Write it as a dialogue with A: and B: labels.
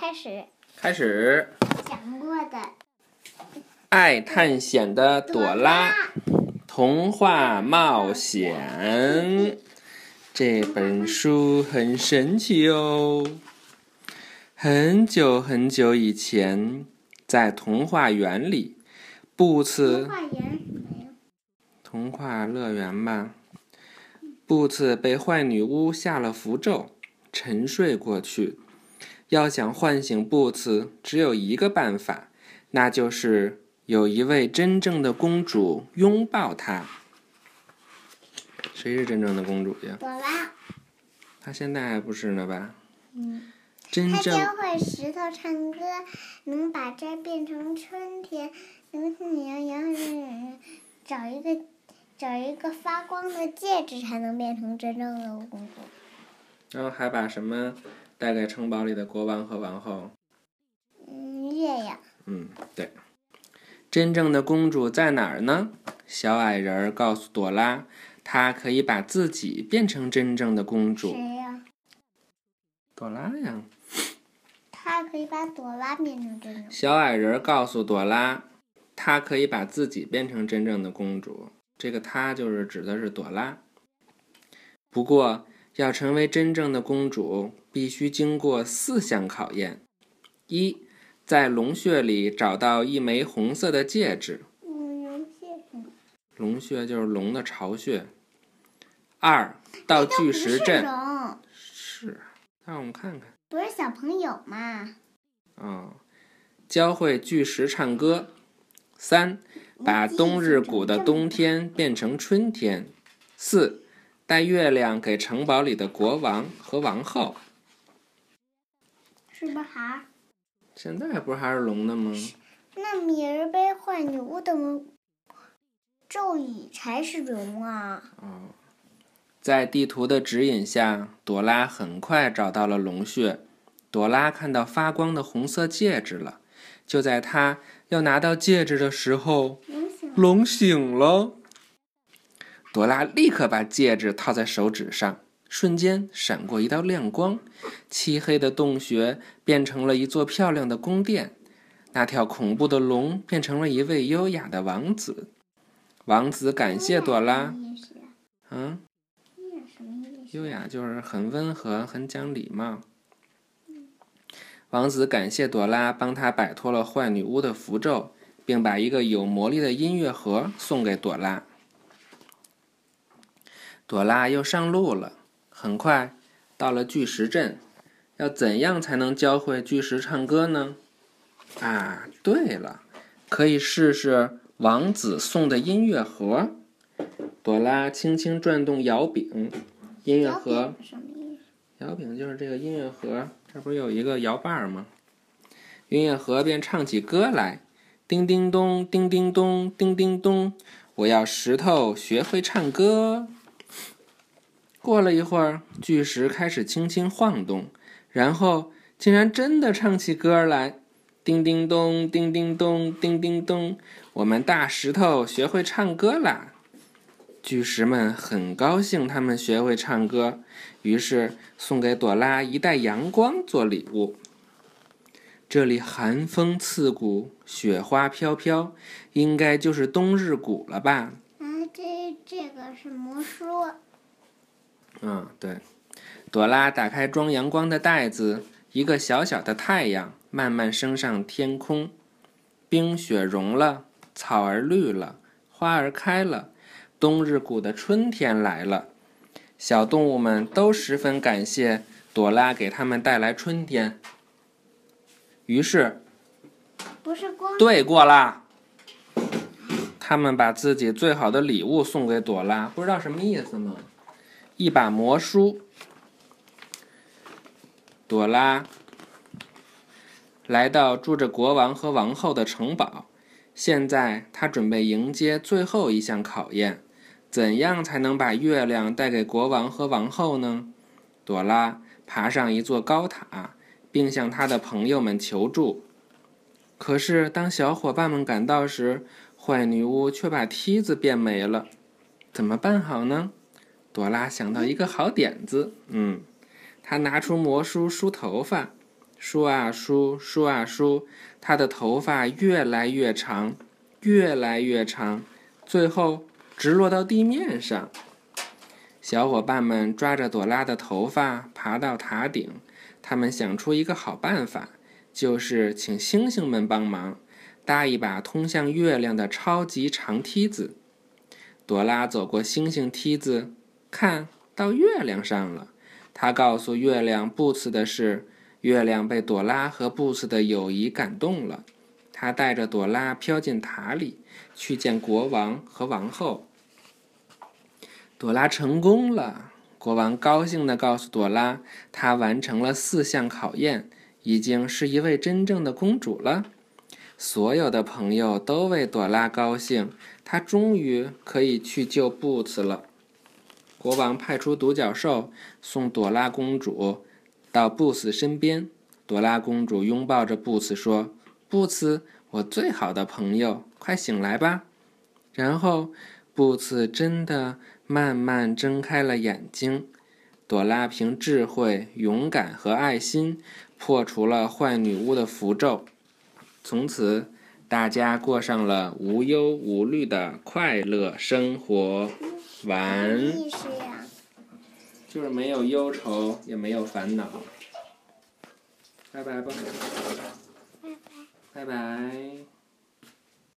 A: 开始
B: 开始。
A: 讲过的
B: 爱探险的朵拉童话冒险这本书很神奇哦。很久很久以前，在童话园里，布
A: 童
B: 茨
A: 话园
B: 童话乐园吧，布茨被坏女巫下了符咒，沉睡过去。要想唤醒布茨，只有一个办法，那就是有一位真正的公主拥抱他。谁是真正的公主呀？
A: 朵拉，
B: 她现在还不是呢吧？
A: 嗯，
B: 真正
A: 她教会石头唱歌，能把这变成春天，能你要要找一个找一个发光的戒指，才能变成真正的公主。
B: 然后还把什么带给城堡里的国王和王后？
A: 嗯，月亮，
B: 嗯，对。真正的公主在哪儿呢？小矮人儿告诉朵拉，她可以把自己变成真正的公主。
A: 谁呀？
B: 朵拉呀！
A: 他可以把朵拉变成真正。
B: 小矮人告诉朵拉，她可以把自己变成真正的公主。这个“她”就是指的是朵拉。不过，要成为真正的公主，必须经过四项考验：一，在龙穴里找到一枚红色的戒指？龙穴就是龙的巢穴。二，到巨石镇。是，让我们看看。
A: 不是小朋友嘛？
B: 哦，教会巨石唱歌。三，把冬日谷的冬天变成春天。四，带月亮给城堡里的国王和王后。
A: 是不是还？
B: 现在不是还是龙的吗？
A: 那米儿被坏女巫的咒语才是龙啊！
B: 哦，在地图的指引下，朵拉很快找到了龙穴。朵拉看到发光的红色戒指了。就在她要拿到戒指的时候，
A: 龙醒了，
B: 朵拉立刻把戒指套在手指上，瞬间闪过一道亮光，漆黑的洞穴变成了一座漂亮的宫殿。那条恐怖的龙变成了一位优雅的王子。王子感谢朵拉嗯？
A: 优雅
B: 就是很温和、很讲礼貌。王子感谢朵拉帮他摆脱了坏女巫的符咒，并把一个有魔力的音乐盒送给朵拉。朵拉又上路了，很快到了巨石镇。要怎样才能教会巨石唱歌呢？啊，对了，可以试试王子送的音乐盒。朵拉轻轻转动摇柄，音乐盒
A: 什么意思？
B: 摇柄就是这个音乐盒，这不是有一个摇把儿吗？音乐盒便唱起歌来，叮叮咚，叮叮咚，叮叮咚，我要石头学会唱歌。过了一会儿，巨石开始轻轻晃动，然后竟然真的唱起歌来，叮叮咚，叮叮咚，叮叮咚，我们大石头学会唱歌啦！巨石们很高兴，他们学会唱歌，于是送给朵拉一袋阳光做礼物。这里寒风刺骨，雪花飘飘，应该就是冬日谷了吧？
A: 嗯，这这个是魔术。
B: 嗯，对。朵拉打开装阳光的袋子，一个小小的太阳慢慢升上天空，冰雪融了，草儿绿了，花儿开了，冬日谷的春天来了。小动物们都十分感谢朵拉给他们带来春天。于是，
A: 不是光
B: 对过啦。他们把自己最好的礼物送给朵拉，不知道什么意思吗？一把魔书。朵拉来到住着国王和王后的城堡，现在她准备迎接最后一项考验：怎样才能把月亮带给国王和王后呢？朵拉爬上一座高塔，并向她的朋友们求助。可是，当小伙伴们赶到时，坏女巫却把梯子变没了。怎么办好呢？朵拉想到一个好点子，嗯，她拿出魔梳梳头发，梳啊梳，梳啊梳，她的头发越来越长，越来越长，最后直落到地面上。小伙伴们抓着朵拉的头发爬到塔顶，他们想出一个好办法，就是请星星们帮忙搭一把通向月亮的超级长梯子。朵拉走过星星梯子，看到月亮上了。他告诉月亮布茨的是，月亮被朵拉和布茨的友谊感动了。他带着朵拉飘进塔里，去见国王和王后。朵拉成功了，国王高兴地告诉朵拉，她完成了四项考验，已经是一位真正的公主了。所有的朋友都为朵拉高兴，她终于可以去救布茨了。国王派出独角兽送朵拉公主到布斯身边。朵拉公主拥抱着布斯说：“布斯，我最好的朋友，快醒来吧。”然后，布斯真的慢慢睁开了眼睛。朵拉凭智慧、勇敢和爱心破除了坏女巫的符咒，从此大家过上了无忧无虑的快乐生活。完，
A: 意思呀？
B: 就是没有忧愁，也没有烦恼。拜拜吧，
A: 拜拜。
B: 拜拜。